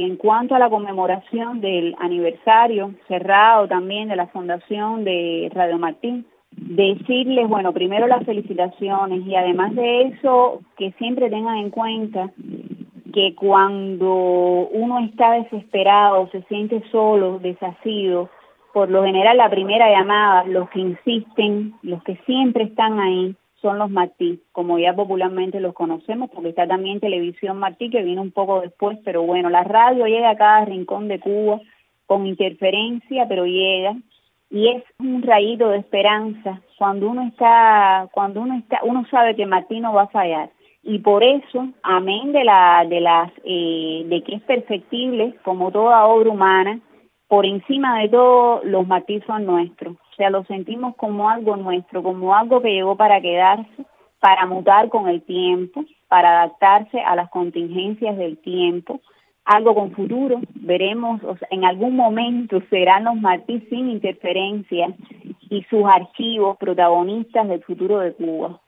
En cuanto a la conmemoración del aniversario cerrado también de la fundación de Radio Martín, decirles, bueno, primero las felicitaciones y además de eso, que siempre tengan en cuenta que cuando uno está desesperado, se siente solo, desasido, por lo general la primera llamada, los que insisten, los que siempre están ahí, son los Martí, como ya popularmente los conocemos, porque está también Televisión Martí, que vino un poco después, pero bueno, la radio llega a cada rincón de Cuba con interferencia, pero llega, y es un rayito de esperanza cuando uno está, cuando uno está, uno sabe que Martí no va a fallar. Y por eso, amén de la, de las, eh, de que es perfectible, como toda obra humana, por encima de todo, los Martí son nuestros sea, lo sentimos como algo nuestro, como algo que llegó para quedarse, para mutar con el tiempo, para adaptarse a las contingencias del tiempo, algo con futuro, veremos, o sea, en algún momento serán los Martí sin interferencia y sus archivos protagonistas del futuro de Cuba.